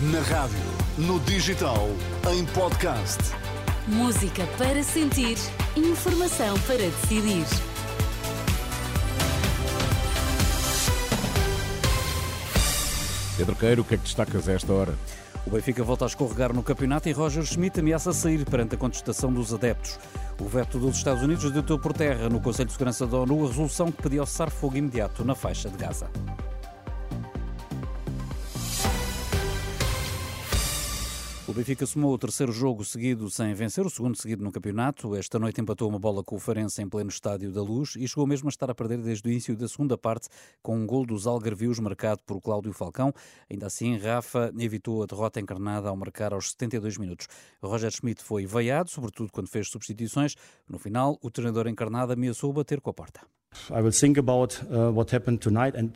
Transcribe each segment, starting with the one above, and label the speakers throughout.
Speaker 1: Na rádio, no digital, em podcast.
Speaker 2: Música para sentir, informação para decidir.
Speaker 3: Pedro Queiro, o que é que destacas a esta hora?
Speaker 4: O Benfica volta a escorregar no campeonato e Roger Schmidt ameaça sair perante a contestação dos adeptos. O veto dos Estados Unidos deitou por terra no Conselho de Segurança da ONU a resolução que pedia cessar-fogo imediato na faixa de Gaza. O Benfica somou o terceiro jogo seguido sem vencer, o segundo seguido no campeonato. Esta noite empatou uma bola com o Farense em pleno estádio da Luz e chegou mesmo a estar a perder desde o início da segunda parte com um gol dos Algarvios marcado por Cláudio Falcão. Ainda assim, Rafa evitou a derrota encarnada ao marcar aos 72 minutos. Roger Schmidt foi veiado, sobretudo quando fez substituições. No final, o treinador encarnado ameaçou bater com a porta.
Speaker 5: Uh,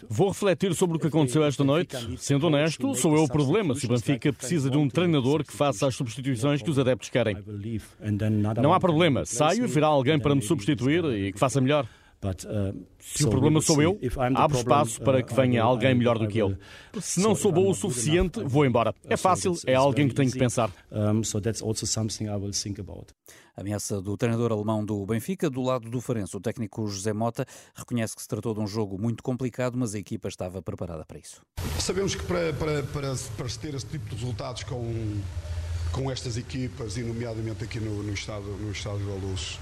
Speaker 3: Vou refletir sobre o que aconteceu esta noite. Sendo honesto, sou eu o problema se o Benfica precisa de um treinador que faça as substituições que os adeptos querem. Não há problema. Saio e virá alguém para me substituir e que faça melhor.
Speaker 5: Uh,
Speaker 3: se o problema sou eu, abro espaço para que venha alguém melhor do que eu. Se não sou bom o suficiente, vou embora. É fácil, é alguém que tenho que pensar.
Speaker 4: A ameaça do treinador alemão do Benfica, do lado do Farense, o técnico José Mota, reconhece que se tratou de um jogo muito complicado, mas a equipa estava preparada para isso.
Speaker 6: Sabemos que para, para, para, para se ter esse tipo de resultados com, com estas equipas, e nomeadamente aqui no, no, estado, no Estádio da Luz,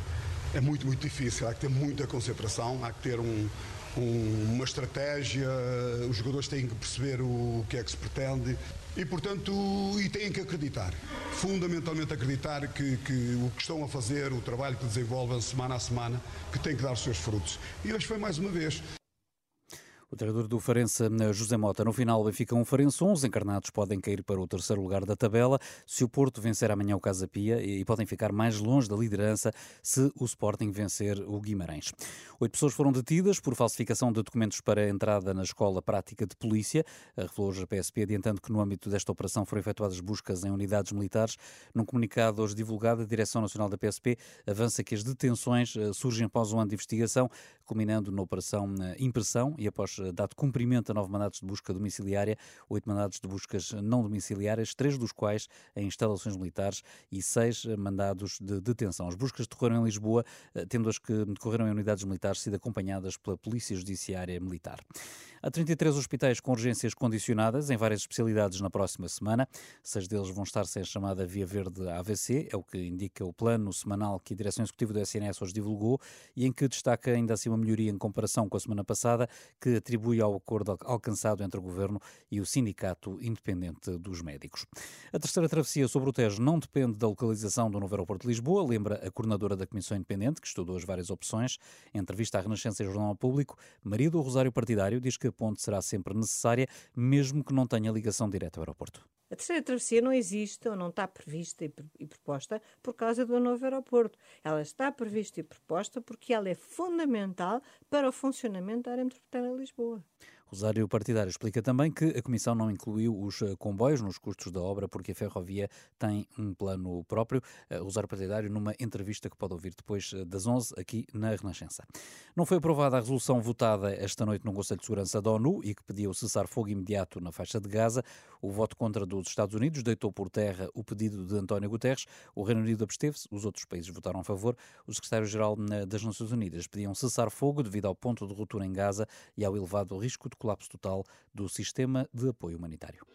Speaker 6: é muito, muito difícil. Há que ter muita concentração, há que ter um, um, uma estratégia, os jogadores têm que perceber o, que é que se pretende e, portanto, e têm que acreditar, fundamentalmente acreditar que, que, o que estão a fazer, o trabalho que desenvolvem semana a semana, que tem que dar os seus frutos. E hoje foi mais uma vez.
Speaker 4: O treinador do Farense, José Mota. No final, Benfica 1, Farense 11. Encarnados podem cair para o terceiro lugar da tabela se o Porto vencer amanhã o Casa Pia e podem ficar mais longe da liderança se o Sporting vencer o Guimarães. Oito pessoas foram detidas por falsificação de documentos para entrada na Escola Prática de Polícia. Revelou hoje a PSP, adiantando que no âmbito desta operação foram efetuadas buscas em unidades militares. Num comunicado hoje divulgado, a Direção Nacional da PSP avança que as detenções eh, surgem após um ano de investigação, culminando na Operação eh, Impressão e após eh, dado cumprimento a nove mandatos de busca domiciliária, oito mandados de buscas não domiciliárias, três dos quais em instalações militares e seis mandados de detenção. As buscas decorreram em Lisboa, eh, tendo as que decorreram em unidades militares sido acompanhadas pela Polícia Judiciária Militar. Há 33 hospitais com urgências condicionadas em várias especialidades na próxima semana. Seis deles vão estar sem a chamada Via Verde AVC, é o que indica o plano semanal que a Direção Executiva do SNS hoje divulgou e em que destaca ainda assim uma melhoria em comparação com a semana passada, que atribui ao acordo alcançado entre o Governo e o Sindicato Independente dos Médicos. A terceira travessia sobre o Tejo não depende da localização do novo aeroporto de Lisboa, lembra a coordenadora da Comissão Independente, que estudou as várias opções. Em entrevista à Renascença e Jornal Público, Maria do Rosário Partidário diz que a ponte será sempre necessária, mesmo que não tenha ligação direta ao aeroporto.
Speaker 7: A terceira travessia não existe ou não está prevista e proposta por causa do novo aeroporto. Ela está prevista e proposta porque ela é fundamental para o funcionamento da área metropolitana de Lisboa.
Speaker 4: Rosário Partidário explica também que a Comissão não incluiu os eh, comboios nos custos da obra porque a ferrovia tem um plano próprio. Eh, Rosário Partidário numa entrevista que pode ouvir depois eh, das 11 aqui na Renascença. Não foi aprovada a resolução votada esta noite no Conselho de Segurança da ONU e que pediu cessar fogo imediato na faixa de Gaza. O voto contra dos Estados Unidos deitou por terra o pedido de António Guterres. O Reino Unido absteve-se, os outros países votaram a favor. O secretário-geral das Nações Unidas pediam cessar fogo devido ao ponto de ruptura em Gaza e ao elevado risco de colapso total do sistema de apoio humanitário.